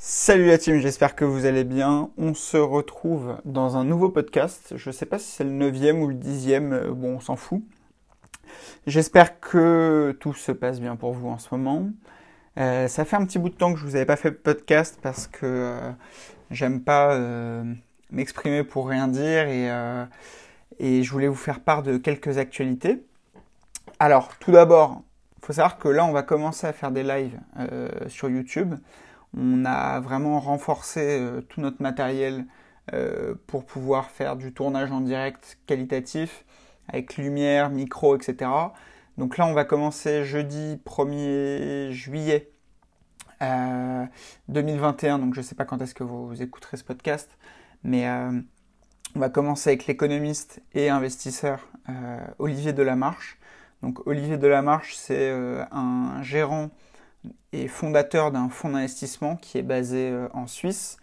Salut la team, j'espère que vous allez bien. On se retrouve dans un nouveau podcast. Je ne sais pas si c'est le neuvième ou le dixième, euh, bon on s'en fout. J'espère que tout se passe bien pour vous en ce moment. Euh, ça fait un petit bout de temps que je vous avais pas fait de podcast parce que euh, j'aime pas m'exprimer pour rien dire et, et je voulais vous faire part de quelques actualités. Alors tout d'abord, il faut savoir que là on va commencer à faire des lives sur YouTube. On a vraiment renforcé euh, tout notre matériel euh, pour pouvoir faire du tournage en direct qualitatif avec lumière, micro, etc. Donc là, on va commencer jeudi 1er juillet 2021. Euh, Donc je ne sais pas quand est-ce que vous, écouterez ce podcast, mais on va commencer avec l'économiste et investisseur Olivier Delamarche. Donc Olivier Delamarche, c'est un gérant et fondateur d'un fonds d'investissement qui est basé euh, en Suisse.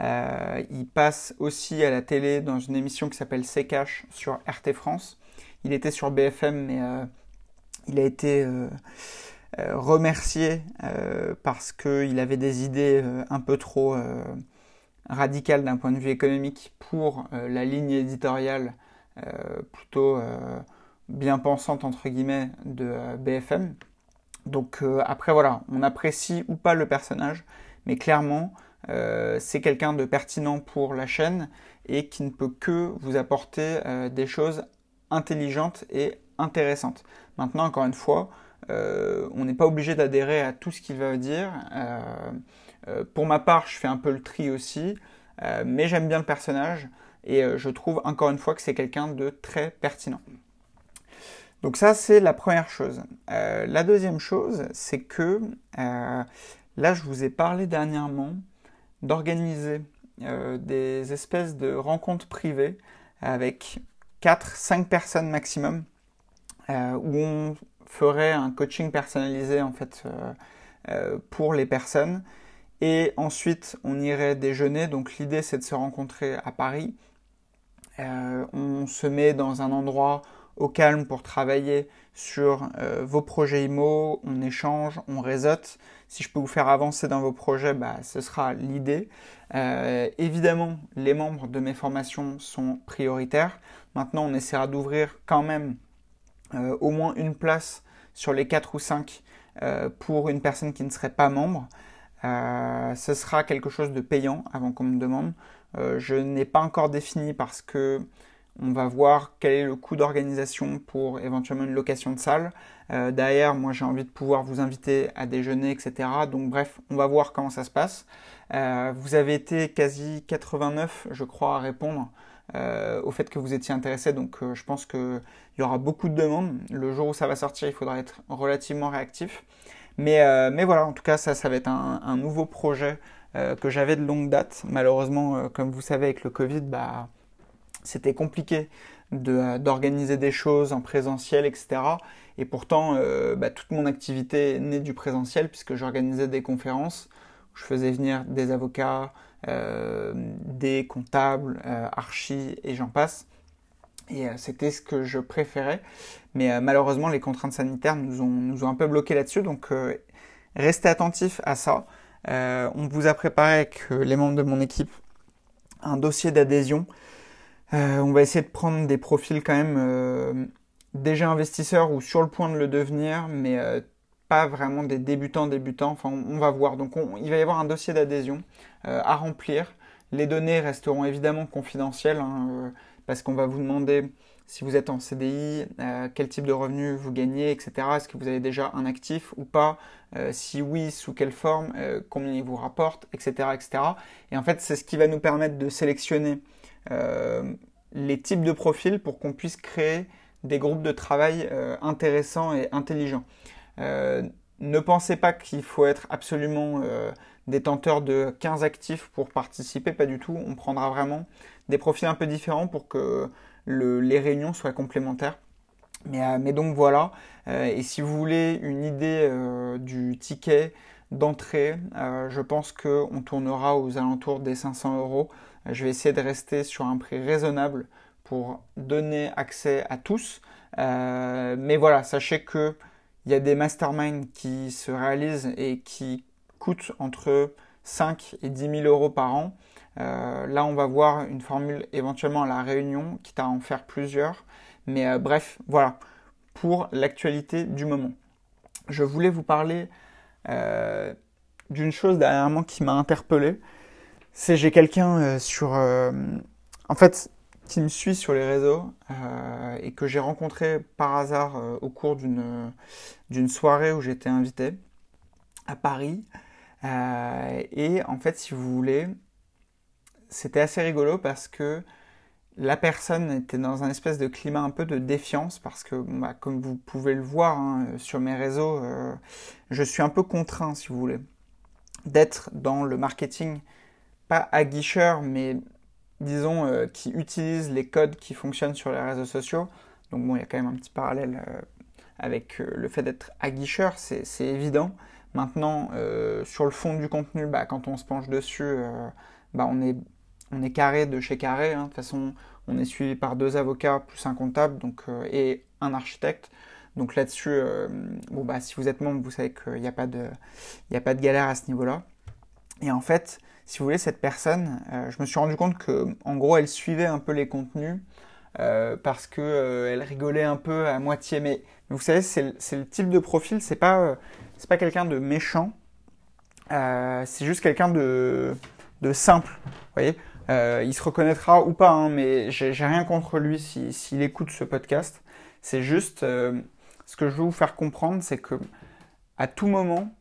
Euh, il passe aussi à la télé dans une émission qui s'appelle C'est Cash sur RT France. Il était sur BFM, mais euh, il a été remercié parce qu'il avait des idées un peu trop radicales d'un point de vue économique pour la ligne éditoriale plutôt bien pensante entre guillemets de BFM. Donc euh, après voilà, on apprécie ou pas le personnage, mais clairement euh, c'est quelqu'un de pertinent pour la chaîne et qui ne peut que vous apporter euh, des choses intelligentes et intéressantes. Maintenant encore une fois, on n'est pas obligé d'adhérer à tout ce qu'il va dire. pour ma part, je fais un peu le tri aussi, mais j'aime bien le personnage et je trouve encore une fois que c'est quelqu'un de très pertinent. Donc ça, c'est la première chose. Euh, la deuxième chose, c'est que euh, là, je vous ai parlé dernièrement d'organiser euh, des espèces de rencontres privées avec 4-5 personnes maximum, où on ferait un coaching personnalisé en fait pour les personnes. Et ensuite, on irait déjeuner. Donc l'idée, c'est de se rencontrer à Paris. on se met dans un endroit au calme pour travailler sur euh, vos projets IMO, on échange, on réseaute. Si je peux vous faire avancer dans vos projets, bah, ce sera l'idée. Euh, évidemment, les membres de mes formations sont prioritaires. Maintenant, on essaiera d'ouvrir quand même euh, au moins une place sur les 4 ou 5 pour une personne qui ne serait pas membre. ce sera quelque chose de payant avant qu'on me demande. je n'ai pas encore défini parce que on va voir quel est le coût d'organisation pour éventuellement une location de salle. Euh, derrière, moi j'ai envie de pouvoir vous inviter à déjeuner, etc. Donc bref, on va voir comment ça se passe. Euh, vous avez été quasi 89, je crois, à répondre euh, au fait que vous étiez intéressé. Donc je pense qu'il y aura beaucoup de demandes. Le jour où ça va sortir, il faudra être relativement réactif. Mais, mais voilà, en tout cas, ça, ça va être un, un nouveau projet que j'avais de longue date. Malheureusement, comme vous savez, avec le Covid, bah c'était compliqué euh, d'organiser des choses en présentiel, etc. Et pourtant, euh, bah, toute mon activité naît du présentiel puisque j'organisais des conférences où je faisais venir des avocats, euh, des comptables, archis et j'en passe. Et c'était ce que je préférais. Mais malheureusement, les contraintes sanitaires nous ont, nous ont un peu bloqué là-dessus. Donc, restez attentifs à ça. on vous a préparé avec les membres de mon équipe un dossier d'adhésion euh, on va essayer de prendre des profils quand même euh, déjà investisseurs ou sur le point de le devenir, mais euh, pas vraiment des débutants débutants. Enfin, on, va voir. Donc, il va y avoir un dossier d'adhésion à remplir. Les données resteront évidemment confidentielles hein, parce qu'on va vous demander si vous êtes en CDI, quel type de revenus vous gagnez, etc. Est-ce que vous avez déjà un actif ou pas? Si oui, sous quelle forme? Combien il vous rapporte, etc., etc. Et en fait, c'est ce qui va nous permettre de sélectionner les types de profils pour qu'on puisse créer des groupes de travail euh, intéressants et intelligents. Euh, ne pensez pas qu'il faut être absolument détenteur de 15 actifs pour participer, pas du tout. On prendra vraiment des profils un peu différents pour que les réunions soient complémentaires. Mais, mais donc voilà, et si vous voulez une idée du ticket d'entrée, je pense qu'on tournera aux alentours des 500 euros je vais essayer de rester sur un prix raisonnable pour donner accès à tous. Euh, mais voilà, sachez que il y a des masterminds qui se réalisent et qui coûtent entre 5 et 10 000 euros par an, là on va voir une formule éventuellement à la réunion, quitte à en faire plusieurs. Mais bref, voilà, pour l'actualité du moment. Je voulais vous parler d'une chose dernièrement qui m'a interpellé. C'est j'ai quelqu'un sur... en fait, qui me suit sur les réseaux euh, et que j'ai rencontré par hasard euh, au cours d'une soirée où j'étais invité à Paris. Euh, et en fait, si vous voulez, c'était assez rigolo parce que la personne était dans un espèce de climat un peu de défiance parce que, bah, comme vous pouvez le voir hein, sur mes réseaux, je suis un peu contraint, si vous voulez, d'être dans le marketing, pas aguicheur, mais disons, euh, qui utilisent les codes qui fonctionnent sur les réseaux sociaux. Donc bon, il y a quand même un petit parallèle euh, avec euh, le fait d'être aguicheur, c'est évident. Maintenant, sur le fond du contenu, bah, quand on se penche dessus, bah, on, est, on est carré de chez carré. Hein. De toute façon, on est suivi par deux avocats plus un comptable donc, et un architecte. Donc là-dessus, bon, bah, si vous êtes membre, vous savez qu'il n'y a, a pas de galère à ce niveau-là. Et en fait, si vous voulez, cette personne, euh, je me suis rendu compte que, en gros, elle suivait un peu les contenus euh, parce que euh, elle rigolait un peu à moitié. Mais, vous savez, c'est le, type de profil, c'est pas, c'est pas quelqu'un de méchant, c'est juste quelqu'un de, de simple. Vous voyez, il se reconnaîtra ou pas, hein, mais j'ai rien contre lui s'il écoute ce podcast. C'est juste ce que je veux vous faire comprendre, c'est que à tout moment,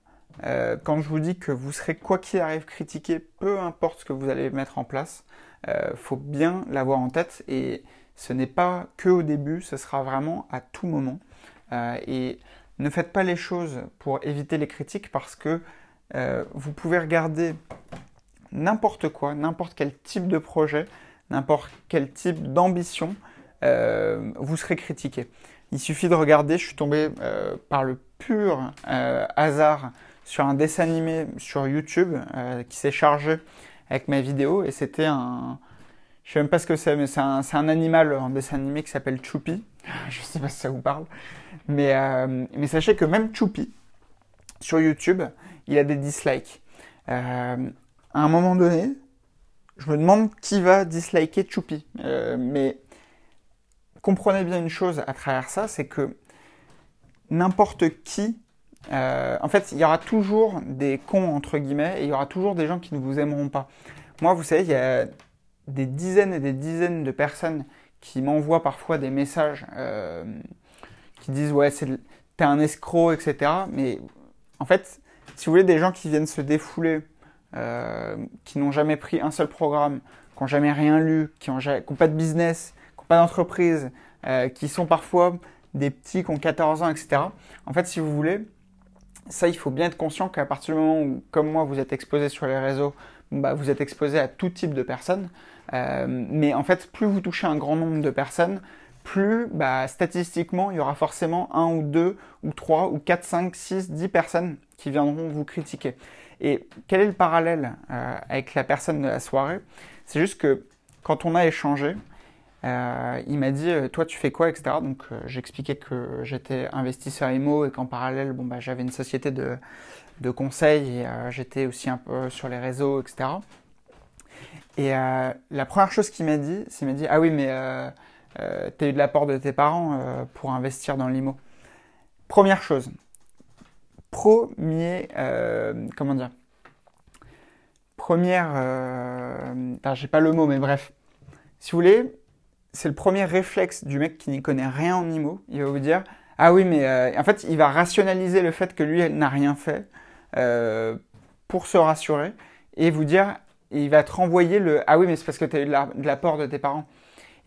euh, quand je vous dis que vous serez quoi qu'il arrive critiqué, peu importe ce que vous allez mettre en place, euh, faut bien l'avoir en tête et ce n'est pas que au début, ce sera vraiment à tout moment. Euh, et ne faites pas les choses pour éviter les critiques parce que vous pouvez regarder n'importe quoi, n'importe quel type de projet, n'importe quel type d'ambition, vous serez critiqué. Il suffit de regarder, je suis tombé par le pur hasard sur un dessin animé sur YouTube euh, qui s'est chargé avec ma vidéo et c'était un. Je sais même pas ce que c'est, mais c'est un, un, animal en dessin animé qui s'appelle Choupi. Je sais pas si ça vous parle. Mais, euh, mais sachez que même Choupi, sur YouTube, il a des dislikes. Euh, à un moment donné, je me demande qui va disliker Choupi. mais comprenez bien une chose à travers ça, c'est que n'importe qui euh, en fait, il y aura toujours des cons, entre guillemets, et il y aura toujours des gens qui ne vous aimeront pas. Moi, vous savez, il y a des dizaines et des dizaines de personnes qui m'envoient parfois des messages euh, qui disent Ouais, t'es un escroc, etc. Mais en fait, si vous voulez, des gens qui viennent se défouler, euh, qui n'ont jamais pris un seul programme, qui n'ont jamais rien lu, qui n'ont pas de business, qui n'ont pas d'entreprise, qui sont parfois des petits qui ont 14 ans, etc. En fait, si vous voulez, ça, il faut bien être conscient qu'à partir du moment où, comme moi, vous êtes exposé sur les réseaux, bah, vous êtes exposé à tout type de personnes. Euh, mais en fait, plus vous touchez un grand nombre de personnes, plus bah, statistiquement, il y aura forcément un ou deux ou trois ou quatre, cinq, six, dix personnes qui viendront vous critiquer. Et quel est le parallèle euh, avec la personne de la soirée? C'est juste que quand on a échangé, euh, il m'a dit euh, toi tu fais quoi etc. Donc euh, j'expliquais que j'étais investisseur IMO et qu'en parallèle bon bah j'avais une société de, de conseil et j'étais aussi un peu sur les réseaux etc. Et la première chose qu'il m'a dit, c'est m'a dit ah oui mais t'as eu de l'apport de tes parents pour investir dans l'IMO. Première chose, premier comment dire? Première j'ai pas le mot mais bref si vous voulez c'est le premier réflexe du mec qui n'y connaît rien en IMO. Il va vous dire Ah oui, mais euh, en fait, il va rationaliser le fait que lui n'a rien fait euh, pour se rassurer et vous dire il va te renvoyer le Ah oui, mais c'est parce que tu as eu de l'apport de tes parents.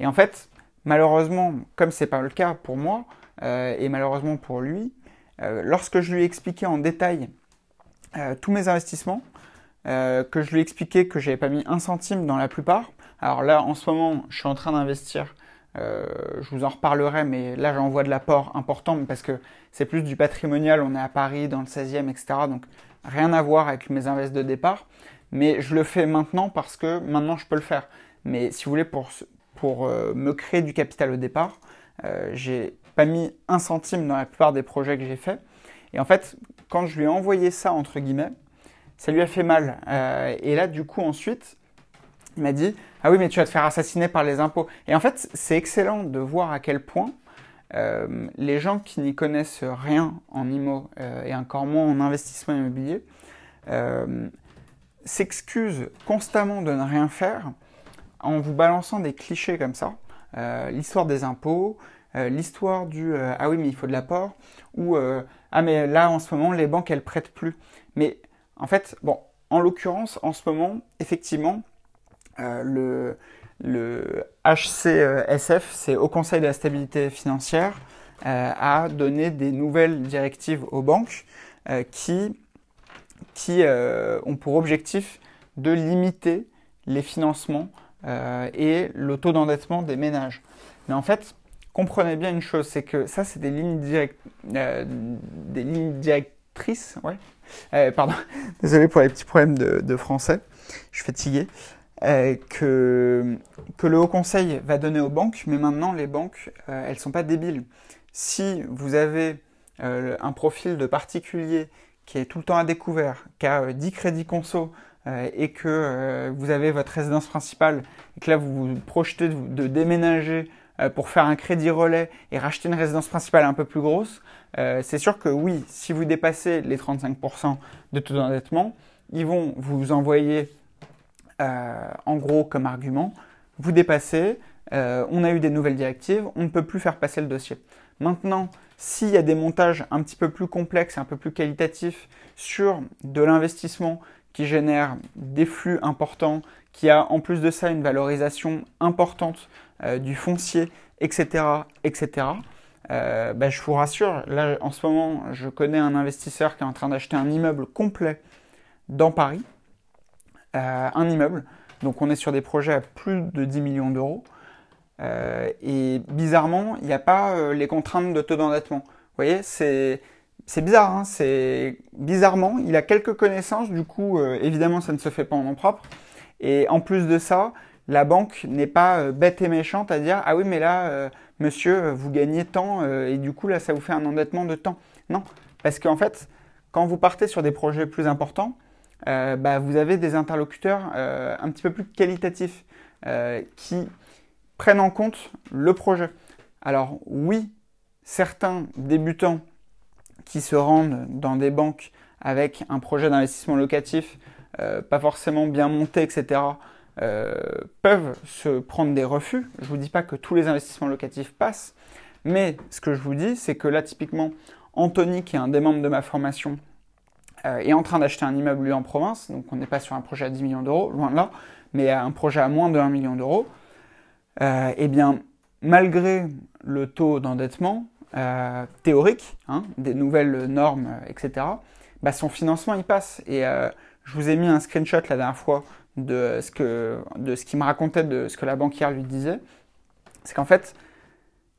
Et en fait, malheureusement, comme c'est pas le cas pour moi euh, et malheureusement pour lui, lorsque je lui ai expliqué en détail tous mes investissements, que je lui ai expliqué que j'avais pas mis un centime dans la plupart, alors là, en ce moment, je suis en train d'investir. Euh, je vous en reparlerai, mais là, j'envoie de l'apport important parce que c'est plus du patrimonial. On est à Paris, dans le 16e, etc. Donc, rien à voir avec mes invests de départ. Mais je le fais maintenant parce que maintenant, je peux le faire. Mais si vous voulez, pour, pour euh, me créer du capital au départ, euh, j'ai pas mis un centime dans la plupart des projets que j'ai faits. Et en fait, quand je lui ai envoyé ça, entre guillemets, ça lui a fait mal. et là, du coup, ensuite, il m'a dit Ah oui, mais tu vas te faire assassiner par les impôts. Et en fait, c'est excellent de voir à quel point les gens qui n'y connaissent rien en IMO et encore moins en investissement immobilier s'excusent constamment de ne rien faire en vous balançant des clichés comme ça. L'histoire des impôts, euh, l'histoire du euh, ah oui mais il faut de l'apport ou euh, ah mais là en ce moment les banques elles prêtent plus. Mais en fait bon en l'occurrence en ce moment effectivement le le HCSF c'est au Conseil de la stabilité financière a donné des nouvelles directives aux banques qui qui ont pour objectif de limiter les financements et le taux d'endettement des ménages. Mais en fait, comprenez bien une chose, c'est que ça, c'est des lignes direct, euh, des lignes directrices, ouais. Euh, pardon, désolé pour les petits problèmes de, français, je suis fatigué. Euh, que, que le Haut Conseil va donner aux banques, mais maintenant les banques, elles ne sont pas débiles. Si vous avez un profil de particulier qui est tout le temps à découvert, qui a 10 crédits conso et que vous avez votre résidence principale et que là vous vous projetez de déménager euh, pour faire un crédit relais et racheter une résidence principale un peu plus grosse, euh, c'est sûr que oui, si vous dépassez les 35% de taux d'endettement, ils vont vous envoyer euh, en gros comme argument, vous dépassez, on a eu des nouvelles directives, on ne peut plus faire passer le dossier. Maintenant, s'il y a des montages un petit peu plus complexes, un peu plus qualitatifs sur de l'investissement qui génère des flux importants, qui a en plus de ça une valorisation importante euh, du foncier, etc., etc. Euh, bah, je vous rassure, là en ce moment, je connais un investisseur qui est en train d'acheter un immeuble complet dans Paris, euh, un immeuble. Donc on est sur des projets à plus de 10 millions d'euros. et bizarrement, il n'y a pas les contraintes de taux d'endettement. Vous voyez, c'est bizarre, hein, c'est bizarrement, il a quelques connaissances, du coup, évidemment, ça ne se fait pas en nom propre. Et en plus de ça, la banque n'est pas euh, bête et méchante à dire ah oui mais là euh, monsieur euh, vous gagnez tant et du coup là ça vous fait un endettement de temps. Non, parce qu'en fait quand vous partez sur des projets plus importants, bah, vous avez des interlocuteurs un petit peu plus qualitatifs qui prennent en compte le projet. Alors oui, certains débutants qui se rendent dans des banques avec un projet d'investissement locatif, pas forcément bien monté, etc., euh, peuvent se prendre des refus. Je ne vous dis pas que tous les investissements locatifs passent, mais ce que je vous dis, c'est que là, typiquement, Anthony, qui est un des membres de ma formation, euh, est en train d'acheter un immeuble lui en province, donc on n'est pas sur un projet à 10 millions d'euros, loin de là, mais un projet à moins de 1 million d'euros. Euh, eh bien, malgré le taux d'endettement théorique, hein, des nouvelles normes, etc., bah, son financement il passe. Et je vous ai mis un screenshot la dernière fois de ce que de ce qu'il me racontait de ce que la banquière lui disait, c'est qu'en fait,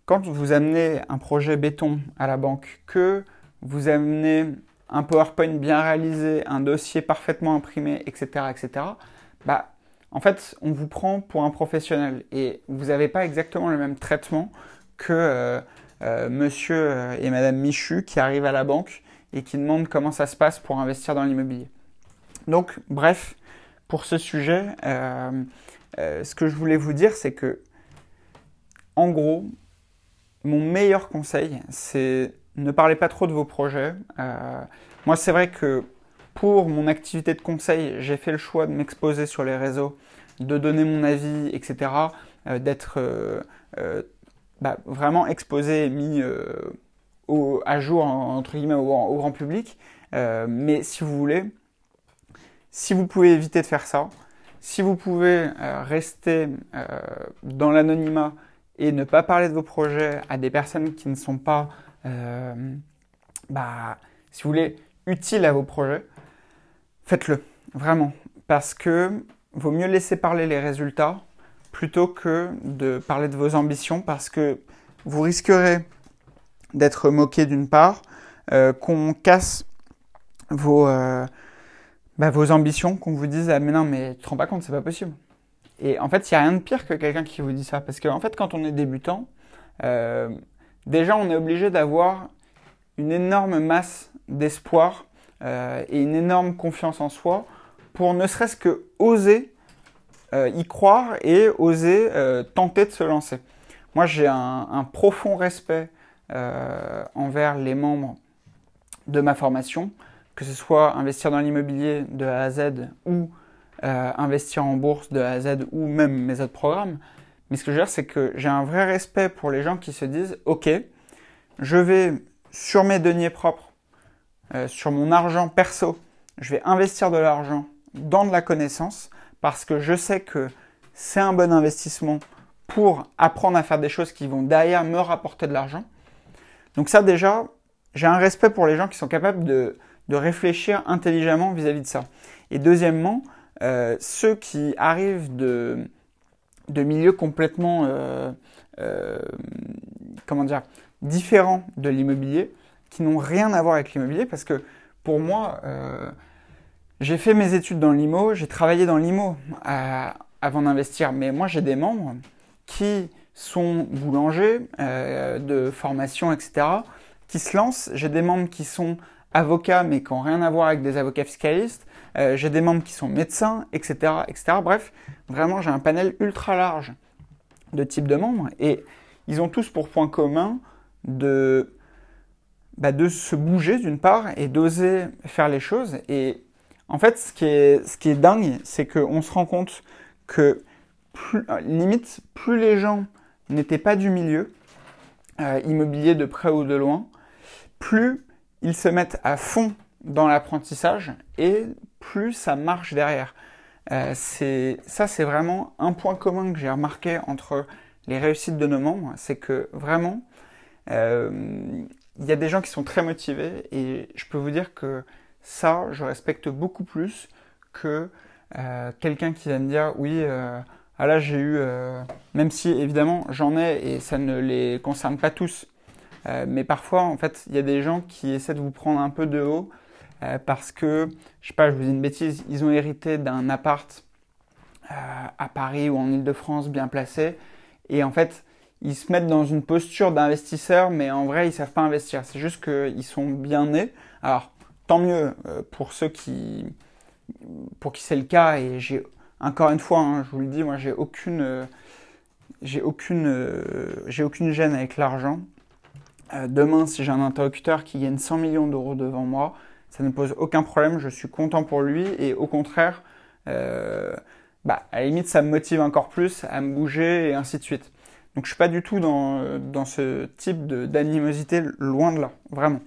quand vous amenez un projet béton à la banque, que vous amenez un PowerPoint bien réalisé, un dossier parfaitement imprimé, etc., etc., bah, en fait, on vous prend pour un professionnel et vous n'avez pas exactement le même traitement que euh, euh, monsieur et madame Michu qui arrivent à la banque et qui demandent comment ça se passe pour investir dans l'immobilier. Donc, bref, pour ce sujet, euh, euh, ce que je voulais vous dire, c'est que, en gros, mon meilleur conseil, c'est ne parlez pas trop de vos projets. Euh, moi, c'est vrai que pour mon activité de conseil, j'ai fait le choix de m'exposer sur les réseaux, de donner mon avis, etc., d'être bah, vraiment exposé et mis à jour, entre guillemets, au grand public. mais si vous voulez, si vous pouvez éviter de faire ça, si vous pouvez euh, rester euh, dans l'anonymat et ne pas parler de vos projets à des personnes qui ne sont pas, euh, bah, si vous voulez, utiles à vos projets, faites-le, vraiment. Parce que vaut mieux laisser parler les résultats plutôt que de parler de vos ambitions parce que vous risquerez d'être moqué d'une part, qu'on casse vos, bah, vos ambitions, qu'on vous dise ah mais non mais tu te rends pas compte, c'est pas possible. Et en fait, il n'y a rien de pire que quelqu'un qui vous dit ça. Parce qu'en en fait, quand on est débutant, euh, déjà on est obligé d'avoir une énorme masse d'espoir et une énorme confiance en soi pour ne serait-ce que oser y croire et oser tenter de se lancer. Moi, j'ai un, profond respect envers les membres de ma formation, que ce soit investir dans l'immobilier de A à Z ou euh, investir en bourse de A à Z ou même mes autres programmes. Mais ce que je veux dire, c'est que j'ai un vrai respect pour les gens qui se disent, OK, je vais sur mes deniers propres, euh, sur mon argent perso, je vais investir de l'argent dans de la connaissance parce que je sais que c'est un bon investissement pour apprendre à faire des choses qui vont derrière me rapporter de l'argent. Donc ça déjà, j'ai un respect pour les gens qui sont capables de, réfléchir intelligemment vis-à-vis de ça. Et deuxièmement, euh, ceux qui arrivent de, de milieux complètement euh, euh, comment dire différents de l'immobilier, qui n'ont rien à voir avec l'immobilier, parce que pour moi, j'ai fait mes études dans l'IMO, j'ai travaillé dans l'IMO avant d'investir, mais moi j'ai des membres qui sont boulangers de formation, etc., qui se lancent. J'ai des membres qui sont avocats mais qui n'ont rien à voir avec des avocats fiscalistes. Euh, j'ai des membres qui sont médecins, etc., etc. Bref, vraiment, j'ai un panel ultra large de types de membres et ils ont tous pour point commun de, bah, de se bouger d'une part et d'oser faire les choses. Et en fait, ce qui est, ce qui est dingue, c'est qu'on se rend compte que limite, plus les gens n'étaient pas du milieu euh, immobilier de près ou de loin, plus ils se mettent à fond dans l'apprentissage et plus ça marche derrière. Euh, ça, c'est vraiment un point commun que j'ai remarqué entre les réussites de nos membres, c'est que vraiment, euh, il y a des gens qui sont très motivés et je peux vous dire que ça, je respecte beaucoup plus que euh, quelqu'un qui va me dire oui, ah là j'ai eu, même si évidemment j'en ai et ça ne les concerne pas tous, mais parfois, en fait, il y a des gens qui essaient de vous prendre un peu de haut euh, parce que, je sais pas, je vous dis une bêtise, ils ont hérité d'un appart euh, à Paris ou en Ile-de-France bien placé. Et en fait, ils se mettent dans une posture d'investisseur, mais en vrai, ils savent pas investir. C'est juste qu'ils sont bien nés. Alors, tant mieux pour ceux qui, pour qui c'est le cas. Et j'ai, encore une fois, hein, je vous le dis, moi, j'ai aucune, j'ai aucune, j'ai aucune gêne avec l'argent. Euh, demain, si j'ai un interlocuteur qui gagne 100 millions d'euros devant moi, ça ne pose aucun problème, je suis content pour lui et au contraire, euh, bah, à la limite, ça me motive encore plus à me bouger et ainsi de suite. Donc je suis pas du tout dans, dans ce type d'animosité, loin de là, vraiment.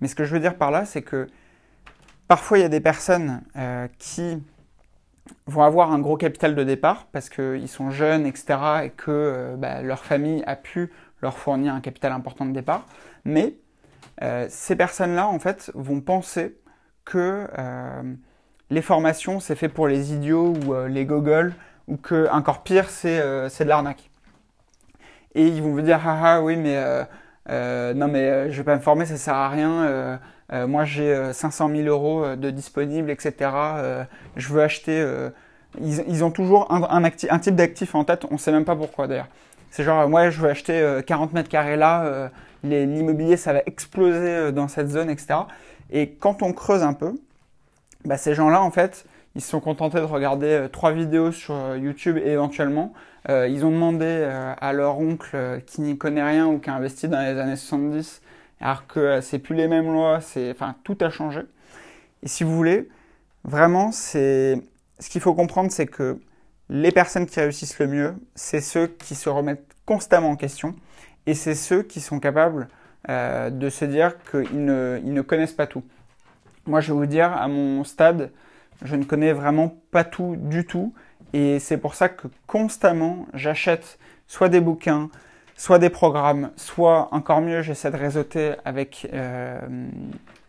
Mais ce que je veux dire par là, c'est que parfois il y a des personnes euh, qui vont avoir un gros capital de départ parce qu'ils sont jeunes, etc., et que bah, leur famille a pu leur fournir un capital important de départ. Mais euh, ces personnes-là, en fait, vont penser que euh, les formations, c'est fait pour les idiots ou euh, les gogoles, ou que, encore pire, c'est de l'arnaque. Et ils vont vous dire, ah ah, oui, mais non, mais je vais pas me former, ça sert à rien. moi, j'ai 500 000 euros de disponibles, etc. je veux acheter. Ils, ont toujours un, type d'actif en tête, on ne sait même pas pourquoi d'ailleurs. C'est genre, moi, je veux acheter 40 euh, mètres carrés là, euh, l'immobilier, ça va exploser euh, dans cette zone, etc. Et quand on creuse un peu, bah, ces gens-là, en fait, ils se sont contentés de regarder trois vidéos sur YouTube et éventuellement, ils ont demandé à leur oncle qui n'y connaît rien ou qui a investi dans les années 70, alors que c'est plus les mêmes lois, c'est, enfin, tout a changé. Et si vous voulez, vraiment, c'est, ce qu'il faut comprendre, c'est que les personnes qui réussissent le mieux, c'est ceux qui se remettent constamment en question et c'est ceux qui sont capables euh, de se dire qu'ils ne, ils ne connaissent pas tout. Moi, je vais vous dire, à mon stade, je ne connais vraiment pas tout du tout et c'est pour ça que constamment, j'achète soit des bouquins, soit des programmes, soit encore mieux, j'essaie de réseauter avec euh,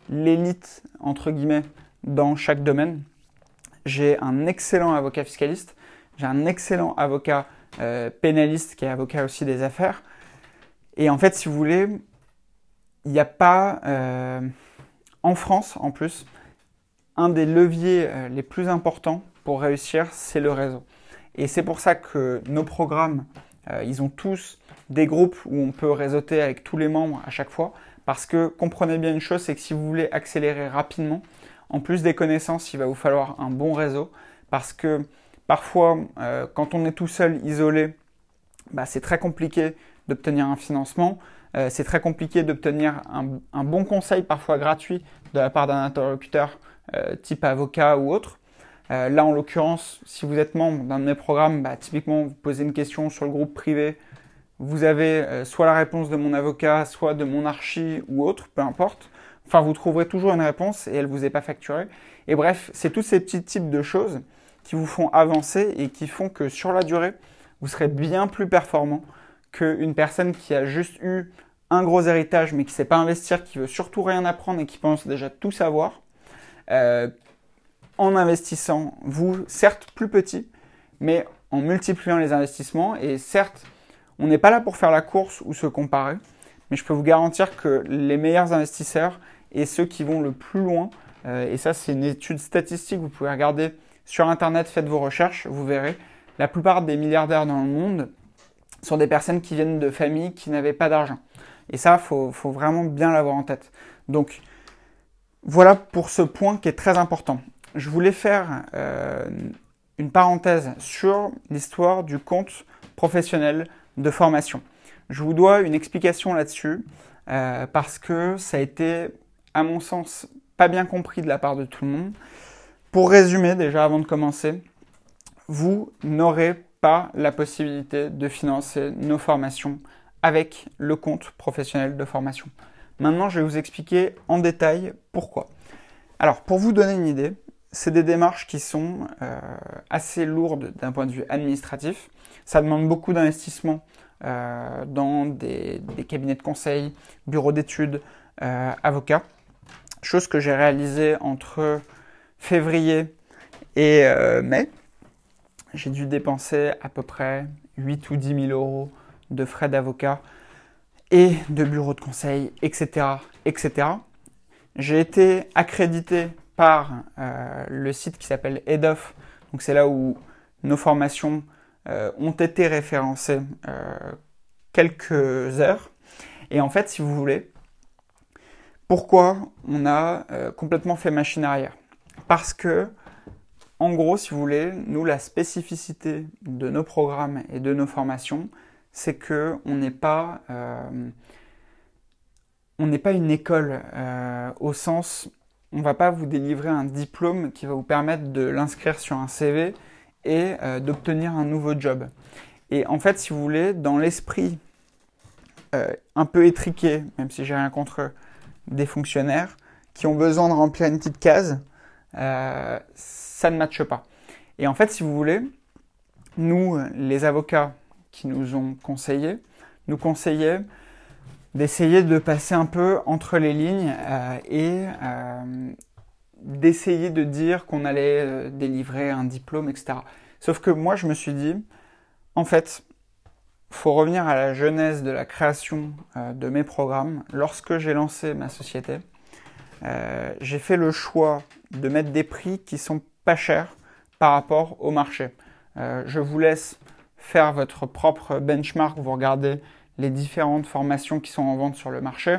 l'élite, entre guillemets, dans chaque domaine. J'ai un excellent avocat fiscaliste j'ai un excellent avocat euh, pénaliste qui est avocat aussi des affaires. Et en fait, si vous voulez, il n'y a pas, euh, en France en plus, un des leviers euh, les plus importants pour réussir, c'est le réseau. Et c'est pour ça que nos programmes, ils ont tous des groupes où on peut réseauter avec tous les membres à chaque fois. Parce que comprenez bien une chose, c'est que si vous voulez accélérer rapidement, En plus des connaissances, il va vous falloir un bon réseau parce que parfois, euh, quand on est tout seul, isolé, bah, c'est très compliqué d'obtenir un financement. Euh, c'est très compliqué d'obtenir un, bon conseil, parfois gratuit, de la part d'un interlocuteur euh, type avocat ou autre. là, en l'occurrence, si vous êtes membre d'un de mes programmes, bah, typiquement, vous posez une question sur le groupe privé, vous avez soit la réponse de mon avocat, soit de mon archi ou autre, peu importe. Enfin, vous trouverez toujours une réponse et elle ne vous est pas facturée. Et bref, c'est tous ces petits types de choses qui vous font avancer et qui font que sur la durée, vous serez bien plus performant qu'une personne qui a juste eu un gros héritage mais qui ne sait pas investir, qui veut surtout rien apprendre et qui pense déjà tout savoir. Euh, en investissant, vous, certes plus petit, mais en multipliant les investissements. Et certes, on n'est pas là pour faire la course ou se comparer, mais je peux vous garantir que les meilleurs investisseurs et ceux qui vont le plus loin, euh, et ça c'est une étude statistique, vous pouvez regarder sur Internet, faites vos recherches, vous verrez, la plupart des milliardaires dans le monde sont des personnes qui viennent de familles qui n'avaient pas d'argent. Et ça, il faut, vraiment bien l'avoir en tête. Donc, voilà pour ce point qui est très important. Je voulais faire euh, une parenthèse sur l'histoire du compte professionnel de formation. Je vous dois une explication là-dessus euh, parce que ça a été, à mon sens, pas bien compris de la part de tout le monde. Pour résumer, déjà avant de commencer, vous n'aurez pas la possibilité de financer nos formations avec le compte professionnel de formation. Maintenant, je vais vous expliquer en détail pourquoi. Alors, pour vous donner une idée, c'est des démarches qui sont euh, assez lourdes d'un point de vue administratif. Ça demande beaucoup d'investissement euh, dans des, cabinets de conseil, bureaux d'études, euh, avocats. Chose que j'ai réalisée entre février et mai j'ai dû dépenser à peu près 8 ou 10 000 euros de frais d'avocat et de bureau de conseil, etc. etc. J'ai été accrédité par euh, le site qui s'appelle EDOF, donc c'est là où nos formations euh, ont été référencées euh, quelques heures. Et en fait, si vous voulez, pourquoi on a complètement fait machine arrière? Parce que en gros, si vous voulez, nous, la spécificité de nos programmes et de nos formations, c'est que on n'est pas, euh, on n'est pas une école euh, au sens, on va pas vous délivrer un diplôme qui va vous permettre de l'inscrire sur un CV et euh, d'obtenir un nouveau job. Et en fait, si vous voulez, dans l'esprit un peu étriqué, même si j'ai rien contre des fonctionnaires qui ont besoin de remplir une petite case, ça ne matche pas. Et en fait, si vous voulez, nous, les avocats qui nous ont conseillé, nous conseillaient d'essayer de passer un peu entre les lignes euh, et euh, d'essayer de dire qu'on allait euh, délivrer un diplôme, etc. Sauf que moi, je me suis dit, en fait, faut revenir à la genèse de la création de mes programmes. Lorsque j'ai lancé ma société, j'ai fait le choix de mettre des prix qui sont pas cher par rapport au marché. Euh, je vous laisse faire votre propre benchmark, vous regardez les différentes formations qui sont en vente sur le marché.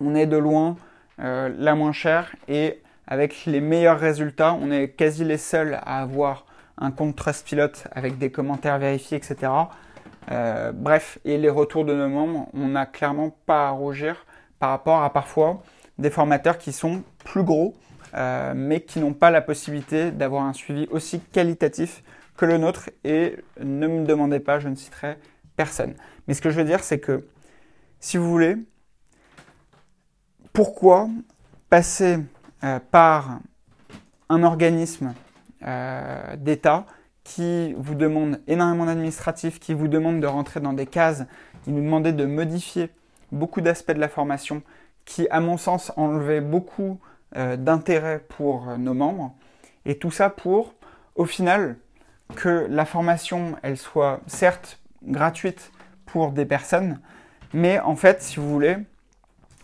On est de loin euh, la moins chère et avec les meilleurs résultats, on est quasi les seuls à avoir un compte Trustpilot avec des commentaires vérifiés, etc. Euh, bref, et les retours de nos membres, on n'a clairement pas à rougir par rapport à parfois des formateurs qui sont plus gros euh, mais qui n'ont pas la possibilité d'avoir un suivi aussi qualitatif que le nôtre. Et ne me demandez pas, je ne citerai personne. Mais ce que je veux dire, c'est que si vous voulez, pourquoi passer euh, par un organisme euh, d'État qui vous demande énormément d'administratifs, qui vous demande de rentrer dans des cases, qui nous demandait de modifier beaucoup d'aspects de la formation, qui, à mon sens, enlevait beaucoup euh, d'intérêt pour euh, nos membres. Et tout ça pour, au final, que la formation, elle soit certes gratuite pour des personnes, mais en fait, si vous voulez,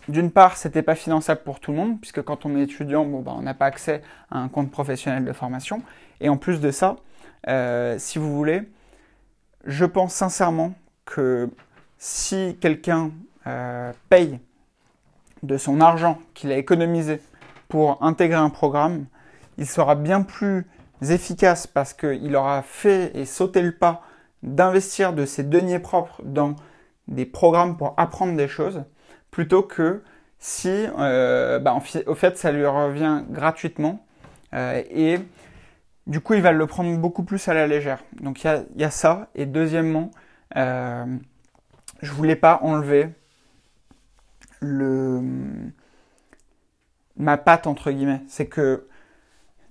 d'une part, c'était pas finançable pour tout le monde, puisque quand on est étudiant, bon, bah, on n'a pas accès à un compte professionnel de formation. Et en plus de ça, euh, si vous voulez, je pense sincèrement que si quelqu'un paye de son argent qu'il a économisé pour intégrer un programme, il sera bien plus efficace parce qu'il aura fait et sauté le pas d'investir de ses deniers propres dans des programmes pour apprendre des choses, plutôt que si, euh, bah, au fait, ça lui revient gratuitement euh, et du coup, il va le prendre beaucoup plus à la légère. Donc, il y a, ça. Et deuxièmement, euh, je voulais pas enlever le ma patte entre guillemets. C'est que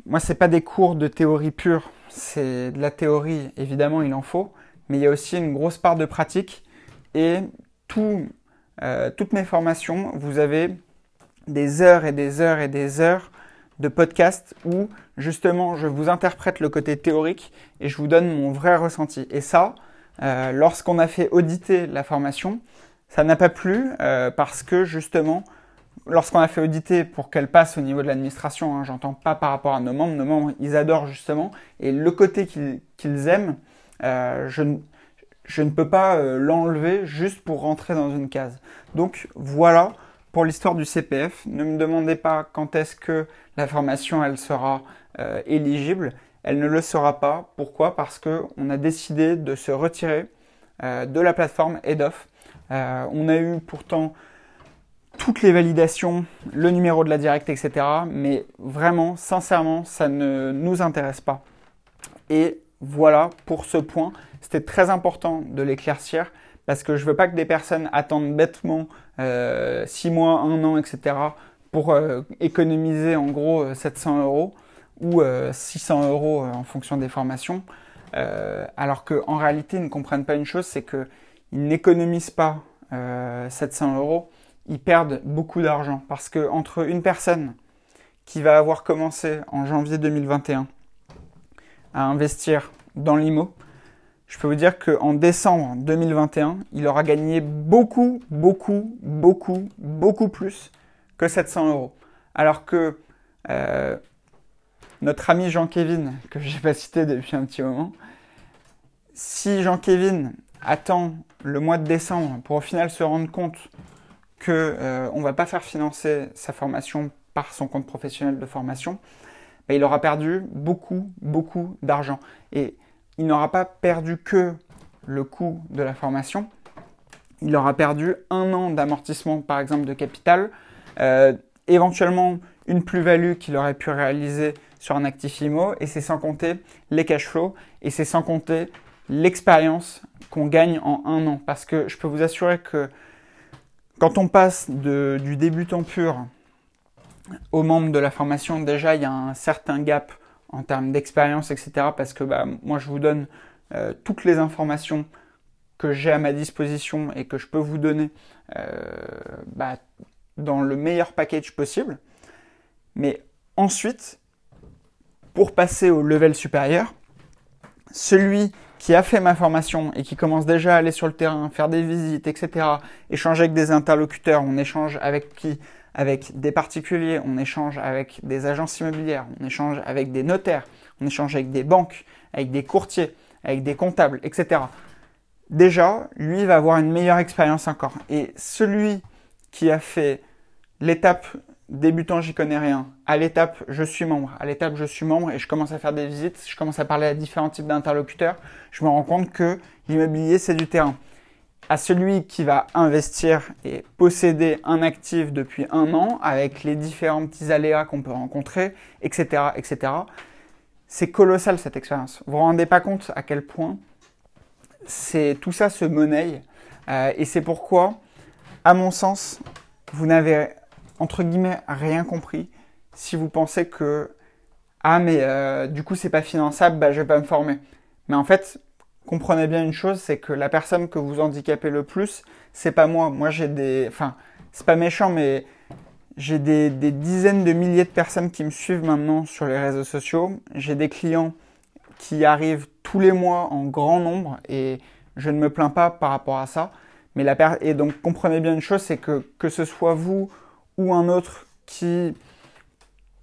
moi, c'est pas des cours de théorie pure. C'est de la théorie, évidemment, il en faut, mais il y a aussi une grosse part de pratique. Et tout, euh, toutes mes formations, vous avez des heures et des heures et des heures de podcast où justement je vous interprète le côté théorique et je vous donne mon vrai ressenti. Et ça, euh, lorsqu'on a fait auditer la formation, ça n'a pas plu euh, parce que justement, lorsqu'on a fait auditer pour qu'elle passe au niveau de l'administration, hein, j'entends pas par rapport à nos membres, nos membres ils adorent justement, et le côté qu'ils aiment, euh, je, ne peux pas l'enlever juste pour rentrer dans une case. Donc voilà pour l'histoire du CPF. Ne me demandez pas quand est-ce que la formation elle sera euh, éligible. Elle ne le sera pas. Pourquoi? Parce qu'on a décidé de se retirer euh, de la plateforme EDOF. Euh, on a eu pourtant toutes les validations, le numéro de la directe, etc. Mais vraiment, sincèrement, ça ne nous intéresse pas. Et voilà pour ce point. C'était très important de l'éclaircir parce que je veux pas que des personnes attendent bêtement 6 mois, 1 an, etc pour euh, économiser en gros 700 euh, euros ou 600 euh, euros en fonction des formations, alors qu'en réalité ils ne comprennent pas une chose, c'est qu'ils n'économisent pas 700 euros, ils perdent beaucoup d'argent parce que entre une personne qui va avoir commencé en janvier 2021 à investir dans l'IMO, je peux vous dire qu'en décembre 2021, il aura gagné beaucoup, beaucoup, beaucoup, beaucoup plus que 700 euros. Alors que euh, notre ami Jean-Kévin, que je n'ai pas cité depuis un petit moment, si Jean-Kévin attend le mois de décembre pour au final se rendre compte qu'on euh, ne va pas faire financer sa formation par son compte professionnel de formation, ben, il aura perdu beaucoup, beaucoup d'argent. Et il n'aura pas perdu que le coût de la formation, il aura perdu un an d'amortissement, par exemple, de capital, euh, éventuellement une plus-value qu'il aurait pu réaliser sur un actif IMO, et c'est sans compter les cash flows, et c'est sans compter l'expérience qu'on gagne en un an. Parce que je peux vous assurer que quand on passe du débutant pur au membre de la formation, déjà il y a un certain gap en termes d'expérience, etc. Parce que bah, moi je vous donne euh, toutes les informations que j'ai à ma disposition et que je peux vous donner euh, bah, dans le meilleur package possible. Mais ensuite, pour passer au level supérieur, celui qui a fait ma formation et qui commence déjà à aller sur le terrain, faire des visites, etc., échanger avec des interlocuteurs, on échange avec qui? Avec des particuliers, on échange avec des agences immobilières, on échange avec des notaires, on échange avec des banques, avec des courtiers, avec des comptables, etc. Déjà, lui va avoir une meilleure expérience encore. Et celui qui a fait l'étape débutant, j'y connais rien, à l'étape je suis membre, à l'étape je suis membre et je commence à faire des visites, je commence à parler à différents types d'interlocuteurs, je me rends compte que l'immobilier c'est du terrain. À celui qui va investir et posséder un actif depuis un an avec les différents petits aléas qu'on peut rencontrer, etc., etc. C'est colossal cette expérience. Vous vous rendez pas compte à quel point c'est tout ça se monnaie euh, et c'est pourquoi, à mon sens, vous n'avez entre guillemets rien compris si vous pensez que ah mais euh, du coup c'est pas finançable, bah je vais pas me former. Mais en fait, comprenez bien une chose, c'est que la personne que vous handicapez le plus, c'est pas moi. Moi j'ai des, enfin c'est pas méchant, mais j'ai des, dizaines de milliers de personnes qui me suivent maintenant sur les réseaux sociaux. J'ai des clients qui arrivent tous les mois en grand nombre et je ne me plains pas par rapport à ça. Mais la et donc comprenez bien une chose, c'est que que ce soit vous ou un autre qui,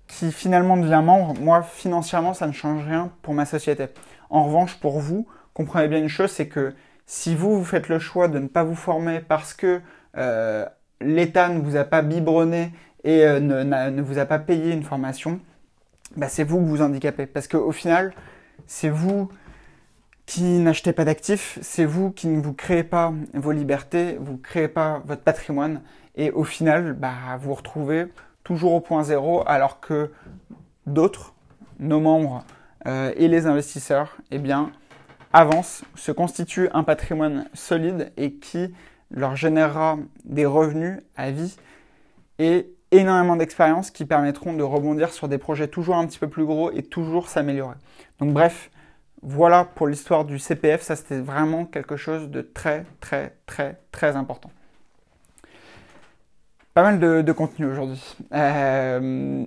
qui finalement devient membre, moi financièrement ça ne change rien pour ma société. En revanche, pour vous, comprenez bien une chose, c'est que si vous, vous faites le choix de ne pas vous former parce que euh, l'État ne vous a pas biberonné et euh, ne, vous a pas payé une formation, bah, c'est vous que vous handicapez. Parce qu'au final, c'est vous qui n'achetez pas d'actifs, c'est vous qui ne vous créez pas vos libertés, vous ne créez pas votre patrimoine, et au final, bah, vous vous retrouvez toujours au point zéro, alors que d'autres, nos membres euh, et les investisseurs, eh bien, avancent, se constituent un patrimoine solide et qui leur générera des revenus à vie et énormément d'expérience qui permettront de rebondir sur des projets toujours un petit peu plus gros et toujours s'améliorer. Donc bref, voilà pour l'histoire du CPF, ça c'était vraiment quelque chose de très très très très important. Pas mal de, contenu aujourd'hui. Euh,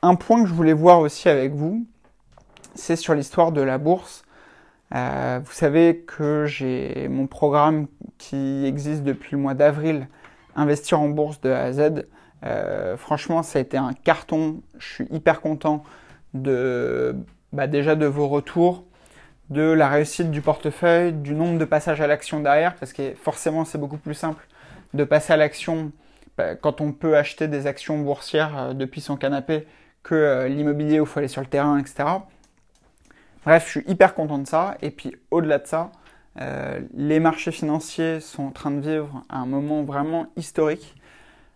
un point que je voulais voir aussi avec vous, c'est sur l'histoire de la bourse. Euh, vous savez que j'ai mon programme qui existe depuis le mois d'avril, Investir en bourse de A à Z. Euh, franchement, ça a été un carton. Je suis hyper content de bah, déjà de vos retours, de la réussite du portefeuille, du nombre de passages à l'action derrière, parce que forcément c'est beaucoup plus simple de passer à l'action bah, quand on peut acheter des actions boursières euh, depuis son canapé que euh, l'immobilier où il faut aller sur le terrain, etc. Bref, je suis hyper content de ça. Et puis au-delà de ça, les marchés financiers sont en train de vivre un moment vraiment historique.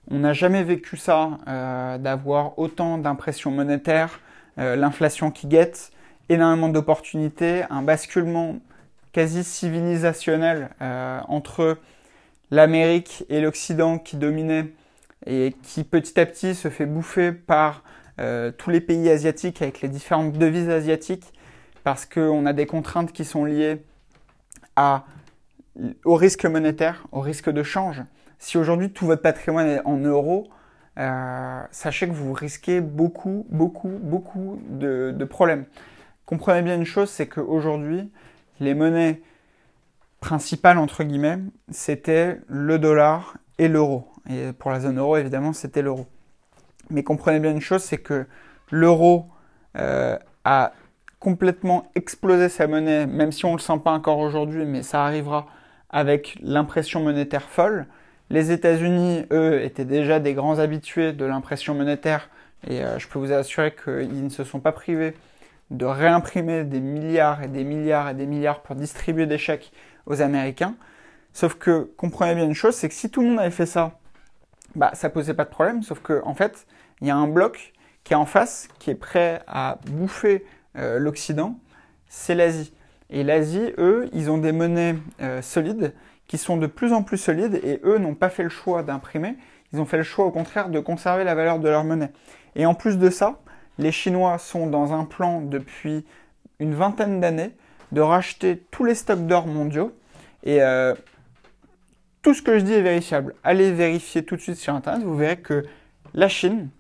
On n'a jamais vécu ça, euh, d'avoir autant d'impressions monétaires, euh, l'inflation qui guette, énormément d'opportunités, un basculement quasi civilisationnel euh, entre l'Amérique et l'Occident qui dominait et qui petit à petit se fait bouffer par tous les pays asiatiques avec les différentes devises asiatiques parce qu'on a des contraintes qui sont liées à, au risque monétaire, au risque de change. Si aujourd'hui tout votre patrimoine est en euros, euh, sachez que vous risquez beaucoup, beaucoup, beaucoup de, problèmes. Comprenez bien une chose, c'est qu'aujourd'hui, les monnaies principales, entre guillemets, c'était le dollar et l'euro. Et pour la zone euro, évidemment, c'était l'euro. Mais comprenez bien une chose, c'est que l'euro euh, a complètement explosé sa monnaie, même si on ne le sent pas encore aujourd'hui, mais ça arrivera avec l'impression monétaire folle. Les États-Unis, eux, étaient déjà des grands habitués de l'impression monétaire et euh, je peux vous assurer qu'ils ne se sont pas privés de réimprimer des milliards et des milliards et des milliards pour distribuer des chèques aux Américains. Sauf que comprenez bien une chose, c'est que si tout le monde avait fait ça, bah ça posait pas de problème. Sauf que en fait, il y a un bloc qui est en face, qui est prêt à bouffer euh, l'Occident, c'est l'Asie. Et l'Asie, eux, ils ont des monnaies euh, solides qui sont de plus en plus solides et eux n'ont pas fait le choix d'imprimer, ils ont fait le choix au contraire de conserver la valeur de leur monnaie. Et en plus de ça, les Chinois sont dans un plan depuis une vingtaine d'années de racheter tous les stocks d'or mondiaux et euh, tout ce que je dis est vérifiable. Allez vérifier tout de suite sur Internet, vous verrez que la Chine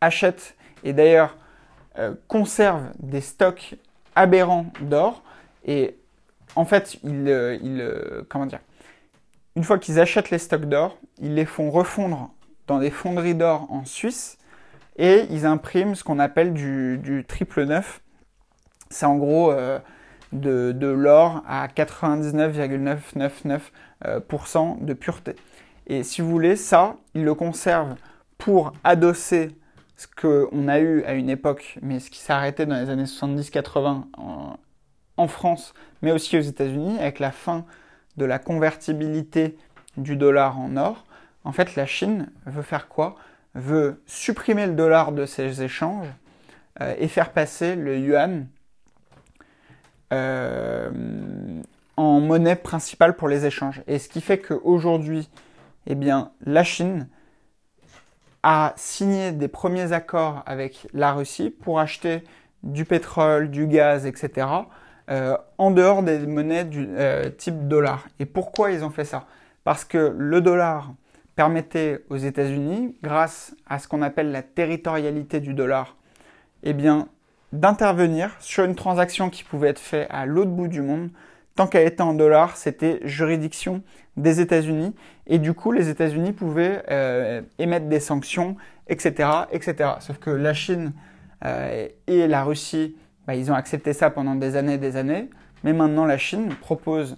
achète et d'ailleurs euh, conserve des stocks aberrants d'or et en fait, ils, euh, euh, comment dire, une fois qu'ils achètent les stocks d'or, ils les font refondre dans des fonderies d'or en Suisse et ils impriment ce qu'on appelle du, triple neuf. C'est en gros de, l'or à 99,999% de pureté. Et si vous voulez, ça, ils le conservent pour adosser ce qu'on a eu à une époque, mais ce qui s'est arrêté dans les années 70-80 en France, mais aussi aux États-Unis, avec la fin de la convertibilité du dollar en or, en fait, la Chine veut faire quoi? Veut supprimer le dollar de ses échanges euh, et faire passer le yuan euh, en monnaie principale pour les échanges. Et ce qui fait qu'aujourd'hui, eh bien, la Chine a signé des premiers accords avec la Russie pour acheter du pétrole, du gaz, etc., euh, en dehors des monnaies du euh, type dollar. Et pourquoi ils ont fait ça? Parce que le dollar permettait aux États-Unis, grâce à ce qu'on appelle la territorialité du dollar, eh bien, d'intervenir sur une transaction qui pouvait être faite à l'autre bout du monde. Tant qu'elle était en dollars, c'était juridiction des États-Unis. Et du coup, les États-Unis pouvaient euh, émettre des sanctions, etc., etc. Sauf que la Chine et la Russie bah, ils ont accepté ça pendant des années et des années. Mais maintenant, la Chine propose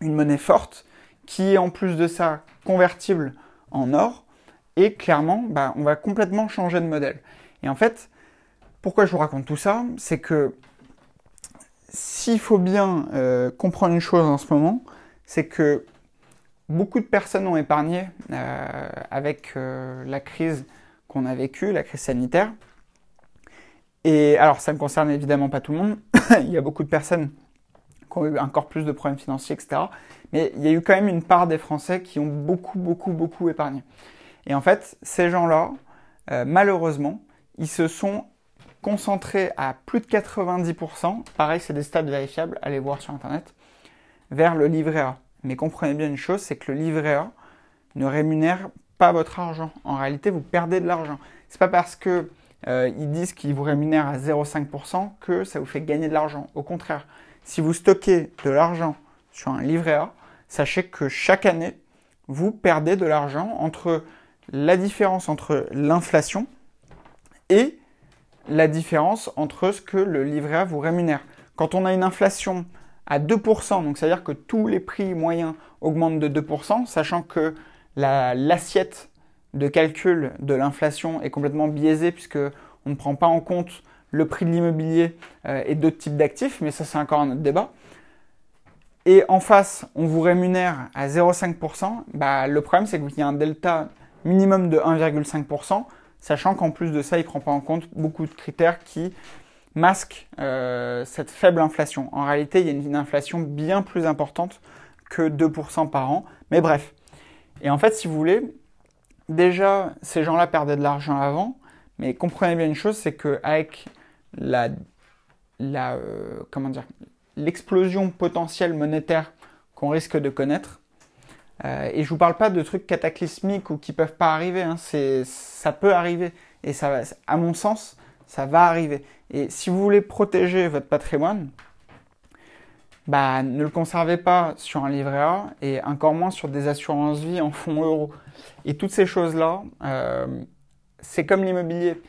une monnaie forte qui est en plus de ça convertible en or Et clairement, bah, on va complètement changer de modèle. Et en fait, pourquoi je vous raconte tout ça? C'est que s'il faut bien euh, comprendre une chose en ce moment, c'est que beaucoup de personnes ont épargné euh, avec euh, la crise qu'on a vécue, la crise sanitaire. Et alors, ça ne concerne évidemment pas tout le monde. il y a beaucoup de personnes qui ont eu encore plus de problèmes financiers, etc. Mais il y a eu quand même une part des Français qui ont beaucoup, beaucoup, beaucoup épargné. Et en fait, ces gens-là, malheureusement, ils se sont concentré à plus de 90%, pareil c'est des stats vérifiables, allez voir sur internet, vers le livret A. Mais comprenez bien une chose, c'est que le livret A ne rémunère pas votre argent. En réalité, vous perdez de l'argent. C'est pas parce que euh, ils disent qu'ils vous rémunèrent à 0,5% que ça vous fait gagner de l'argent. Au contraire, si vous stockez de l'argent sur un livret A, sachez que chaque année, vous perdez de l'argent entre la différence entre l'inflation et la différence entre ce que le livret A vous rémunère. Quand on a une inflation à 2%, donc c'est-à-dire que tous les prix moyens augmentent de 2%, sachant que l'assiette de calcul de l'inflation est complètement biaisée puisque on ne prend pas en compte le prix de l'immobilier euh, et d'autres types d'actifs, mais ça c'est encore un autre débat. Et en face, on vous rémunère à 0,5%, bah, le problème c'est qu'il y a un delta minimum de 1,5%, sachant qu'en plus de ça, il ne prend pas en compte beaucoup de critères qui masquent euh, cette faible inflation. En réalité, il y a une, inflation bien plus importante que 2% par an. Mais bref. Et en fait, si vous voulez, déjà, ces gens-là perdaient de l'argent avant, mais comprenez bien une chose, c'est qu'avec la, la euh, l'explosion potentielle monétaire qu'on risque de connaître, euh, et je vous parle pas de trucs cataclysmiques ou qui peuvent pas arriver. Hein. C'est, ça peut arriver. Et ça va, à mon sens, ça va arriver. Et si vous voulez protéger votre patrimoine, bah, ne le conservez pas sur un livret A et encore moins sur des assurances vie en fonds euros. Et toutes ces choses-là, euh, c'est comme l'immobilier.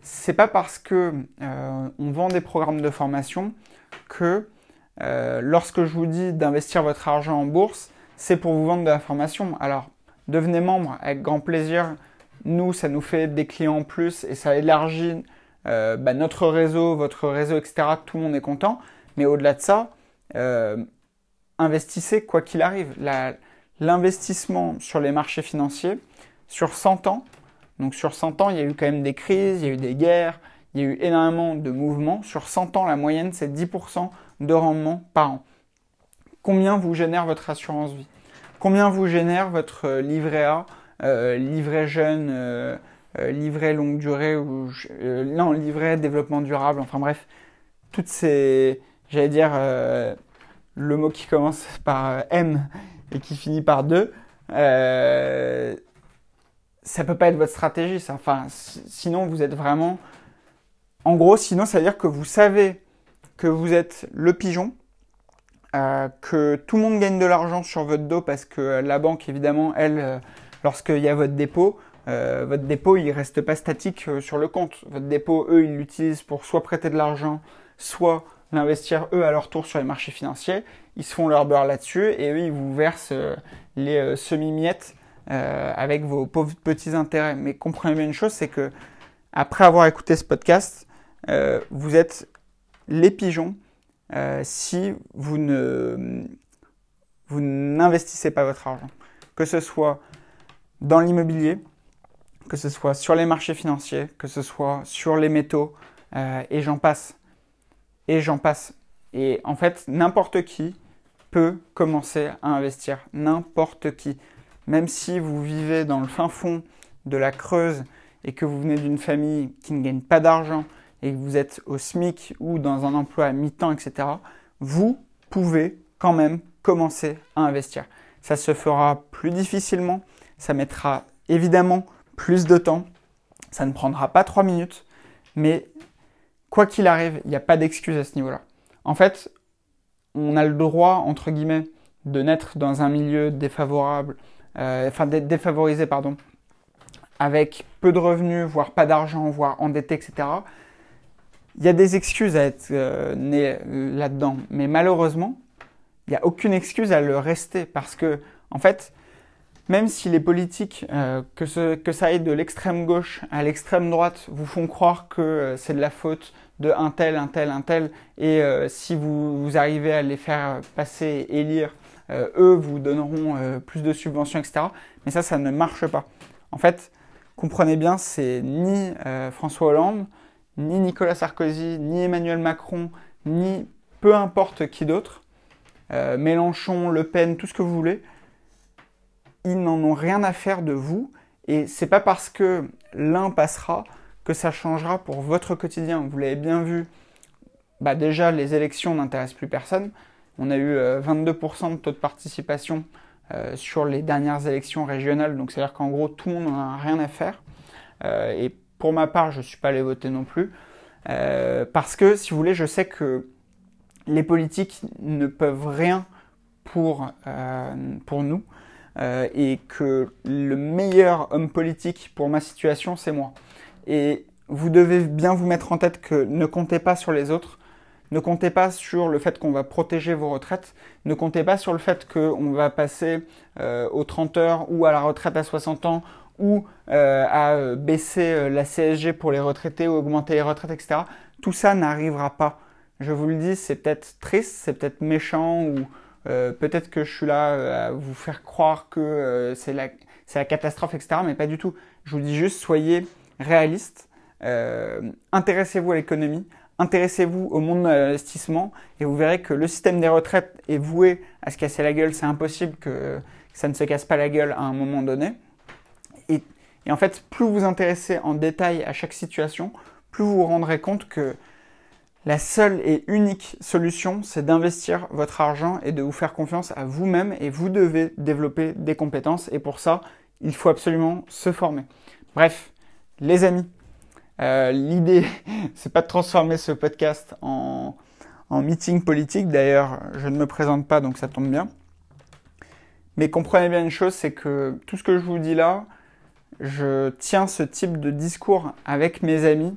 C'est pas parce que euh, on vend des programmes de formation que lorsque je vous dis d'investir votre argent en bourse, c'est pour vous vendre de la formation. Alors, devenez membre avec grand plaisir. Nous, ça nous fait des clients en plus et ça élargit euh, bah, notre réseau, votre réseau, etc. Tout le monde est content. Mais au-delà de ça, euh, investissez quoi qu'il arrive. L'investissement sur les marchés financiers, sur 100 ans, donc sur 100 ans, il y a eu quand même des crises, il y a eu des guerres, il y a eu énormément de mouvements. Sur 100 ans, la moyenne, c'est 10% de rendement par an. Combien vous génère votre assurance vie? Combien vous génère votre euh, livret A, euh, livret jeune, euh, livret longue durée ou non livret développement durable. Enfin bref, toutes ces, j'allais dire le mot qui commence par M et qui finit par 2, euh, ça peut pas être votre stratégie. Ça. Enfin, sinon vous êtes vraiment, en gros, sinon ça veut dire que vous savez que vous êtes le pigeon euh, que tout le monde gagne de l'argent sur votre dos parce que la banque, évidemment, elle, euh, lorsqu'il y a votre dépôt, euh, votre dépôt, il reste pas statique sur le compte. Votre dépôt, eux, ils l'utilisent pour soit prêter de l'argent, soit l'investir, eux, à leur tour sur les marchés financiers. Ils se font leur beurre là-dessus et eux, ils vous versent les semi-miettes avec vos pauvres petits intérêts. Mais comprenez bien une chose, c'est que après avoir écouté ce podcast, vous êtes les pigeons euh, si vous ne vous n'investissez pas votre argent, que ce soit dans l'immobilier, que ce soit sur les marchés financiers, que ce soit sur les métaux, euh, et j'en passe. Et j'en passe. Et en fait, n'importe qui peut commencer à investir. N'importe qui. Même si vous vivez dans le fin fond de la Creuse et que vous venez d'une famille qui ne gagne pas d'argent, et que vous êtes au SMIC ou dans un emploi à mi-temps, etc., vous pouvez quand même commencer à investir. Ça se fera plus difficilement, ça mettra évidemment plus de temps, ça ne prendra pas trois minutes, mais quoi qu'il arrive, il n'y a pas d'excuse à ce niveau-là. En fait, on a le droit, entre guillemets, de naître dans un milieu défavorable, euh, enfin défavorisé, pardon, avec peu de revenus, voire pas d'argent, voire endetté, etc. Il y a des excuses à être euh, né euh, là-dedans, mais malheureusement, il n'y a aucune excuse à le rester parce que, en fait, même si les politiques, euh, que, ça aille de l'extrême gauche à l'extrême droite, vous font croire que c'est de la faute de un tel, un tel, un tel, et si vous, vous, arrivez à les faire passer et élire, eux vous donneront plus de subventions, etc. Mais ça, ça ne marche pas. En fait, comprenez bien, c'est ni François Hollande, ni Nicolas Sarkozy, ni Emmanuel Macron, ni peu importe qui d'autre, Mélenchon, Le Pen, tout ce que vous voulez, ils n'en ont rien à faire de vous. Et c'est pas parce que l'un passera que ça changera pour votre quotidien. Vous l'avez bien vu, bah déjà les élections n'intéressent plus personne. On a eu 22% euh, de taux de participation euh, sur les dernières élections régionales, donc c'est-à-dire qu'en gros tout le monde n'en a rien à faire. Euh, et pour ma part, je ne suis pas allé voter non plus. parce que, si vous voulez, je sais que les politiques ne peuvent rien pour, pour nous. Euh, et que le meilleur homme politique pour ma situation, c'est moi. Et vous devez bien vous mettre en tête que ne comptez pas sur les autres, ne comptez pas sur le fait qu'on va protéger vos retraites, ne comptez pas sur le fait qu'on va passer euh, aux 30 heures ou à la retraite à 60 ans ou euh, à baisser la CSG pour les retraités ou augmenter les retraites, etc. Tout ça n'arrivera pas. Je vous le dis, c'est peut-être triste, c'est peut-être méchant ou, euh, peut-être que je suis là euh, à vous faire croire que euh, c'est la, la, catastrophe, etc. Mais pas du tout. Je vous dis juste, soyez réaliste, intéressez-vous à l'économie, intéressez-vous au monde de l'investissement et vous verrez que le système des retraites est voué à se casser la gueule. C'est impossible que ça ne se casse pas la gueule à un moment donné. Et, en fait, plus vous vous intéressez en détail à chaque situation, plus vous vous rendrez compte que la seule et unique solution, c'est d'investir votre argent et de vous faire confiance à vous-même et vous devez développer des compétences et pour ça, il faut absolument se former. Bref, les amis, euh, l'idée, c'est pas de transformer ce podcast en, en meeting politique. D'ailleurs, je ne me présente pas, donc ça tombe bien. Mais comprenez bien une chose, c'est que tout ce que je vous dis là, je tiens ce type de discours avec mes amis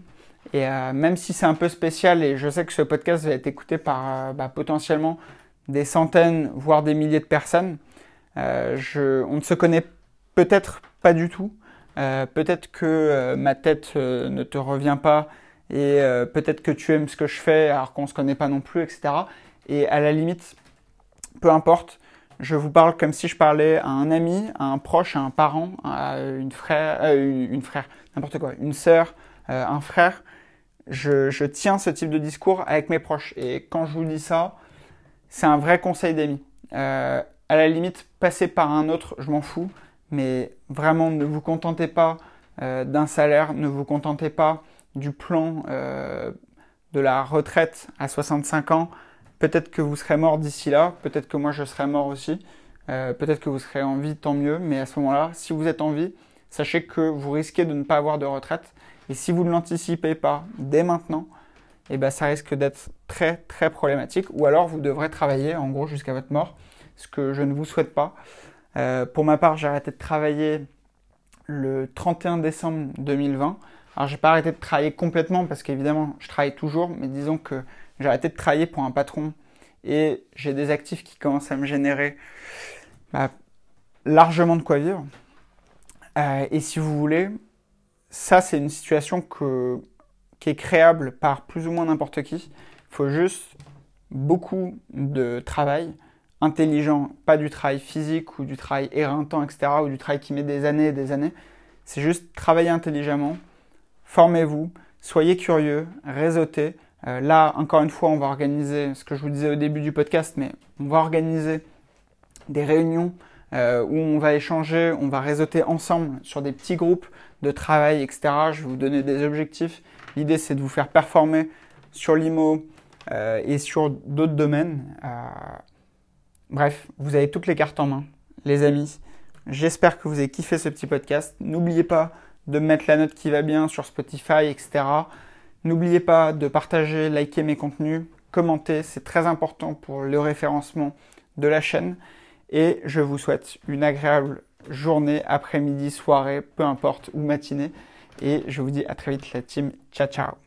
et euh, même si c'est un peu spécial, et je sais que ce podcast va être écouté par euh, bah, potentiellement des centaines, voire des milliers de personnes, euh, on ne se connaît peut-être pas du tout. peut-être que ma tête ne te revient pas et peut-être que tu aimes ce que je fais alors qu'on ne se connaît pas non plus, etc. Et à la limite, peu importe, je vous parle comme si je parlais à un ami, à un proche, à un parent, à une frère, une frère, n'importe quoi, une sœur, un frère je, tiens ce type de discours avec mes proches. Et quand je vous dis ça, c'est un vrai conseil d'amis. Euh, à la limite, passer par un autre, je m'en fous. Mais vraiment, ne vous contentez pas euh, d'un salaire, ne vous contentez pas du plan euh, de la retraite à 65 ans. Peut-être que vous serez mort d'ici là, peut-être que moi je serai mort aussi, peut-être que vous serez en vie, tant mieux. Mais à ce moment-là, si vous êtes en vie, sachez que vous risquez de ne pas avoir de retraite et si vous ne l'anticipez pas dès maintenant, eh ben, ça risque d'être très très problématique. Ou alors vous devrez travailler en gros jusqu'à votre mort, ce que je ne vous souhaite pas. Euh, pour ma part, j'ai arrêté de travailler le 31 décembre 2020. Alors j'ai pas arrêté de travailler complètement parce qu'évidemment je travaille toujours, mais disons que j'ai arrêté de travailler pour un patron et j'ai des actifs qui commencent à me générer bah, largement de quoi vivre. Euh, et si vous voulez, ça, c'est une situation qui est créable par plus ou moins n'importe qui. Il faut juste beaucoup de travail intelligent, pas du travail physique ou du travail éreintant, etc., ou du travail qui met des années et des années. C'est juste travailler intelligemment, formez-vous, soyez curieux, réseautez. Euh, là, encore une fois, on va organiser ce que je vous disais au début du podcast, mais on va organiser des réunions euh, où on va échanger, on va réseauter ensemble sur des petits groupes de travail, etc. Je vais vous donner des objectifs. L'idée, c'est de vous faire performer sur l'IMO euh, et sur d'autres domaines. Bref, vous avez toutes les cartes en main, les amis. J'espère que vous avez kiffé ce petit podcast. N'oubliez pas de mettre la note qui va bien sur Spotify, etc. N'oubliez pas de partager, liker mes contenus, commenter, c'est très important pour le référencement de la chaîne. Et je vous souhaite une agréable journée, après-midi, soirée, peu importe, ou matinée. Et je vous dis à très vite la team. Ciao ciao